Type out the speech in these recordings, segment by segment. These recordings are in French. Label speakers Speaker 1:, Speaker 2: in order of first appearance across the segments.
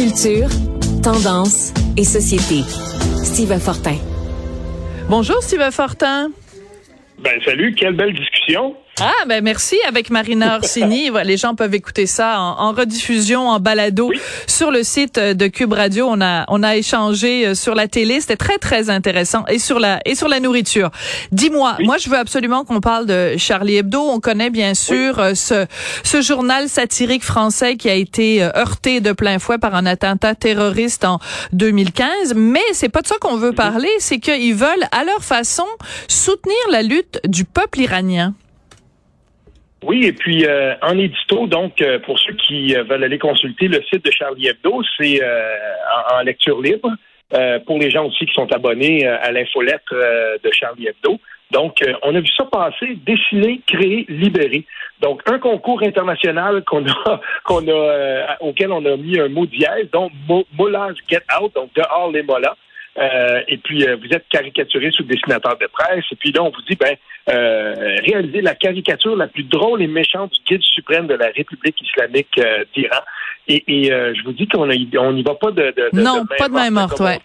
Speaker 1: Culture, tendance et société. Steve Fortin.
Speaker 2: Bonjour Steve Fortin.
Speaker 3: Ben salut, quelle belle discussion.
Speaker 2: Ah, ben merci avec Marina Orsini. les gens peuvent écouter ça en, rediffusion, en balado sur le site de Cube Radio. On a on a échangé euh, sur la télé, c'était très très intéressant et sur la et sur la nourriture. Dis-moi, moi je veux absolument qu'on parle de Charlie Hebdo. On connaît bien sûr euh, ce ce journal satirique français qui a été euh, heurté de plein fouet par un attentat terroriste en 2015, mais c'est pas de ça qu'on veut parler, c'est qu'ils veulent à leur façon soutenir la lutte du peuple iranien.
Speaker 3: Oui, et puis euh, en édito, donc euh, pour ceux qui euh, veulent aller consulter le site de Charlie Hebdo, c'est en, lecture libre. pour les gens aussi qui sont abonnés à l'infolettre de Charlie Hebdo. Donc, on a vu ça passer, dessiner, créer, libérer. Donc, un concours international qu'on a, qu'on a, auquel on a mis un mot dièse, donc Mollage Get Out, donc dehors les mollas. Euh, et puis, euh, vous êtes caricaturé sous dessinateur de presse. Et puis là, on vous dit, ben, euh, réalisez la caricature la plus drôle et méchante du guide suprême de la République islamique euh, d'Iran. Et, et je vous dis qu'on n'y va pas de, de,
Speaker 2: non, pas de main morte, ouais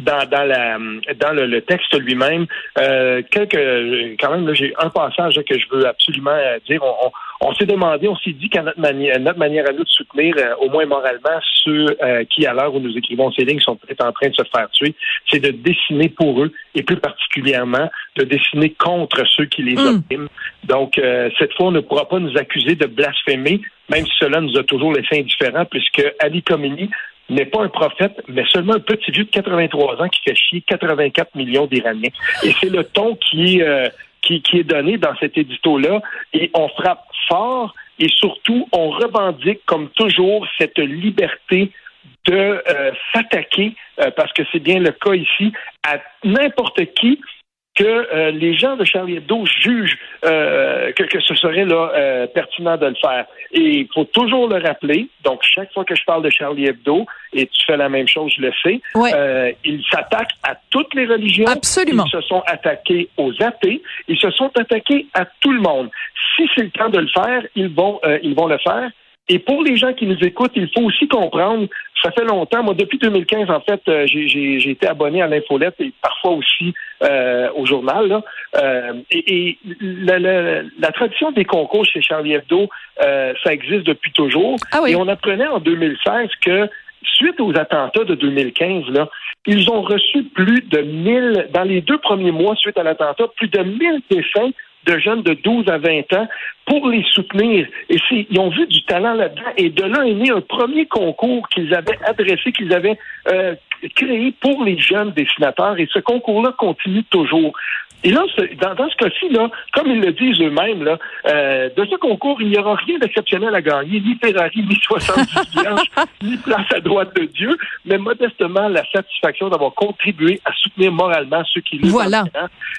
Speaker 3: dans, dans, la, dans le, texte lui-même. Euh, quelques, quand même, j'ai un passage que je veux absolument euh, dire. On, on, s'est demandé, on s'est dit qu'à notre manière, notre manière à nous de soutenir, euh, au moins moralement, ceux euh, qui, à l'heure où nous écrivons ces lignes, sont peut-être en train de se faire tuer, c'est de dessiner pour eux, et plus particulièrement de dessiner contre ceux qui les mm. oppriment. Donc, cette fois, on ne pourra pas nous accuser de blasphémer, même si cela nous a toujours laissé indifférents, puisque Ali Khamenei n'est pas un prophète, mais seulement un petit vieux de 83 ans qui fait chier 84 millions d'Iraniens. Et c'est le ton qui est, euh, qui, qui est donné dans cet édito-là. Et on frappe fort et surtout, on revendique, comme toujours, cette liberté de euh, s'attaquer, euh, parce que c'est bien le cas ici, à n'importe qui que euh, les gens de Charlie Hebdo jugent euh, que, ce serait là euh, pertinent de le faire. Et il faut toujours le rappeler. Donc, chaque fois que je parle de Charlie Hebdo, et tu fais la même chose, je le sais, ils s'attaquent à toutes les religions.
Speaker 2: Absolument.
Speaker 3: Ils se sont attaqués aux athées. Ils se sont attaqués à tout le monde. Si c'est le temps de le faire, ils vont, ils vont le faire. Et pour les gens qui nous écoutent, il faut aussi comprendre, ça fait longtemps, moi depuis 2015, en fait, euh, j'ai été abonné à l'infolette et parfois aussi euh, au journal. Là. Euh, et, la, tradition des concours chez Charlie Hebdo, ça existe depuis toujours.
Speaker 2: Ah
Speaker 3: et on apprenait en 2016 que suite aux attentats de 2015, là, ils ont reçu plus de 1000, dans les deux premiers mois suite à l'attentat, plus de 1000 dessins de jeunes de 12 à 20 ans pour les soutenir. Et ils ont vu du talent là-dedans. Et de là est né un premier concours qu'ils avaient adressé, qu'ils avaient euh, créé pour les jeunes dessinateurs. Et ce concours-là continue toujours. Et là, dans, dans ce cas-ci, là, comme ils le disent eux-mêmes, là, euh, de ce concours, il n'y aura rien d'exceptionnel à gagner, ni Ferrari, ni 70 vierges, ni place à droite de Dieu, mais modestement la satisfaction d'avoir contribué à soutenir moralement ceux qui le
Speaker 2: voilà.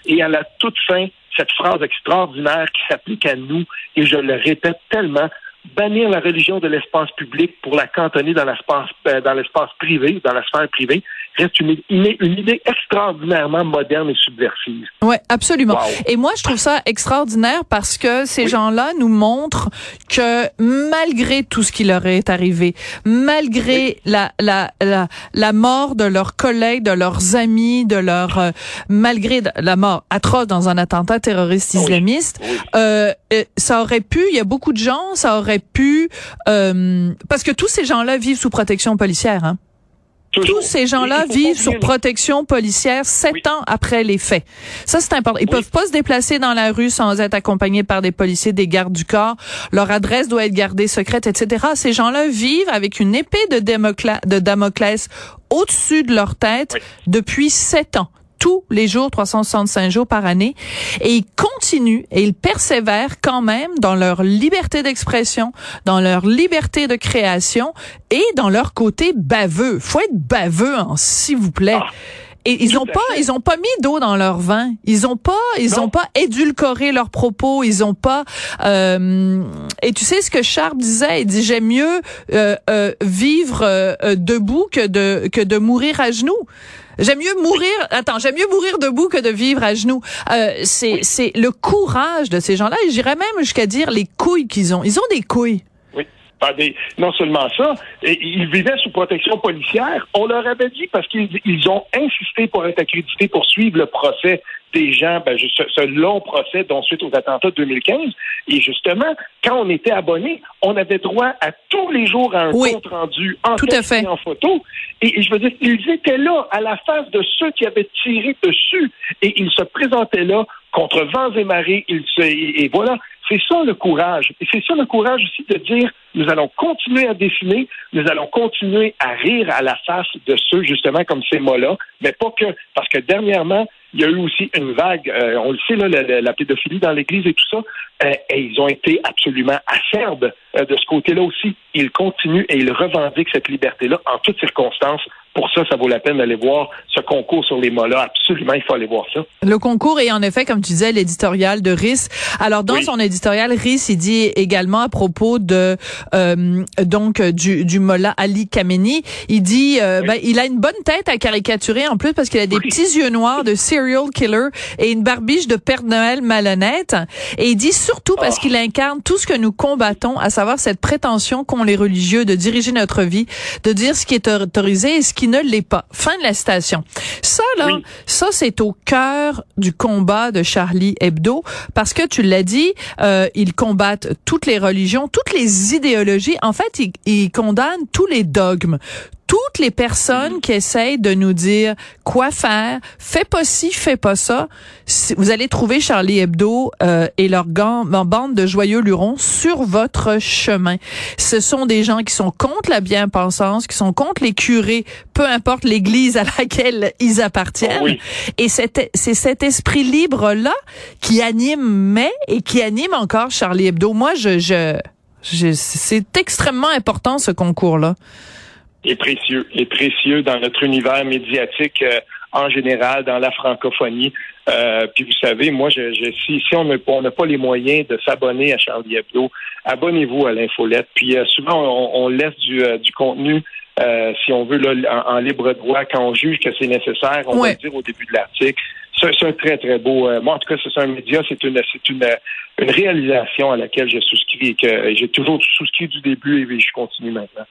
Speaker 3: Et à la toute fin, cette phrase extraordinaire qui s'applique à nous, et je le répète tellement, bannir la religion de l'espace public pour la cantonner dans l'espace euh, dans l'espace privé, dans la sphère privée, reste une, une, idée extraordinairement moderne et subversive.
Speaker 2: Oui, absolument. Et moi, je trouve ça extraordinaire parce que ces gens-là nous montrent que malgré tout ce qui leur est arrivé, malgré la, la, la, la, mort de leurs collègues, de leurs amis, de leur euh, malgré la mort atroce dans un attentat terroriste islamiste, euh, euh, ça aurait pu, il y a beaucoup de gens, ça aurait pu, euh, parce que tous ces gens-là vivent sous protection policière. Hein? Tous ces gens-là vivent sous protection policière sept ans après les faits. Ça, c'est important. Ils peuvent pas se déplacer dans la rue sans être accompagnés par des policiers, des gardes du corps. Leur adresse doit être gardée secrète, etc. Ces gens-là vivent avec une épée de, de Damoclès au-dessus de leur tête depuis sept ans tous les jours, 365 jours par année. Et ils continuent et ils persévèrent quand même dans leur liberté d'expression, dans leur liberté de création et dans leur côté baveux. Faut être baveux, hein, s'il vous plaît. Ah, et ils ont pas, ils ont pas mis d'eau dans leur vin. Ils ont pas, ils ont pas édulcoré leurs propos. Ils ont pas. Euh, et tu sais ce que Sharp disait? Il dit j'aime mieux euh, euh, vivre debout que de que de mourir à genoux. J'aime mieux mourir. Attends, j'aime mieux mourir debout que de vivre à genoux. Euh, c'est c'est le courage de ces gens-là. Et j'irais même jusqu'à dire les couilles qu'ils ont. Ils ont des couilles.
Speaker 3: Oui. non seulement ça, ils vivaient sous protection policière. On leur avait dit parce qu'ils ont insisté pour être accrédités pour suivre le procès des gens, ben, ce, long procès dont suite aux attentats de 2015. Et justement, quand on était abonné, on avait droit à tous les jours à un compte rendu en
Speaker 2: tout à fait.
Speaker 3: en photo. Et, je veux dire, ils étaient là à la face de ceux qui avaient tiré dessus et ils se présentaient là contre vents et marées. Ils se, et voilà, c'est ça le courage. Et c'est ça le courage aussi de dire nous allons continuer à dessiner, nous allons continuer à rire à la face de ceux, justement, comme ces mots-là, mais pas que, parce que dernièrement, il y a eu aussi une vague, euh, on le sait, là, la, pédophilie dans l'Église et tout ça, euh, et ils ont été absolument acerbes euh, de ce côté-là aussi. Ils continuent et ils revendiquent cette liberté-là en toutes circonstances pour ça, ça vaut la peine d'aller voir ce concours sur les mots-là. Absolument, il faut aller voir ça.
Speaker 2: Le concours est en effet, comme tu disais, l'éditorial de RIS. Alors, dans son éditorial, RIS, il dit également à propos de euh, donc du, du Mollah Ali Khamenei, il dit euh, ben, il a une bonne tête à caricaturer en plus parce qu'il a des petits yeux noirs de serial killer et une barbiche de Père Noël malhonnête. Et il dit surtout parce ah. qu'il incarne tout ce que nous combattons, à savoir cette prétention qu'ont les religieux de diriger notre vie, de dire ce qui est autorisé et ce qui ne l'est pas. Fin de la citation. Ça, là, ça, c'est au cœur du combat de Charlie Hebdo, parce que tu l'as dit, euh, ils combattent toutes les religions, toutes les idéologies. En fait, ils, ils condamnent tous les dogmes, toutes les personnes qui essayent de nous dire quoi faire, fais pas ci, fais pas ça, vous allez trouver Charlie Hebdo euh, et leur bande de joyeux lurons sur votre chemin. Ce sont des gens qui sont contre la bien-pensance, qui sont contre les curés, peu importe l'église à laquelle ils appartiennent. Et c'est cet esprit libre-là qui anime mais et qui anime encore Charlie Hebdo. Moi, je, je, je c'est extrêmement important ce concours-là
Speaker 3: est précieux, est précieux dans notre univers médiatique euh, en général, dans la francophonie. Euh, puis vous savez, moi, je, je si, si on n'a pas les moyens de s'abonner à Charlie Hebdo, abonnez-vous à l'infolette. Puis euh, souvent, on, on, laisse du, du contenu, si on veut, là, en, libre droit, quand on juge que c'est nécessaire, on va le dire au début de l'article. C'est un très, très beau. moi, en tout cas, c'est un média, c'est une, c'est une, une réalisation à laquelle je souscris et que j'ai toujours souscrit du début et je continue maintenant.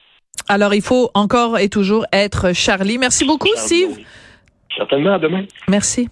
Speaker 2: Alors, il faut encore et toujours être Charlie. Merci beaucoup, Steve.
Speaker 3: Certainement, à demain.
Speaker 2: Merci.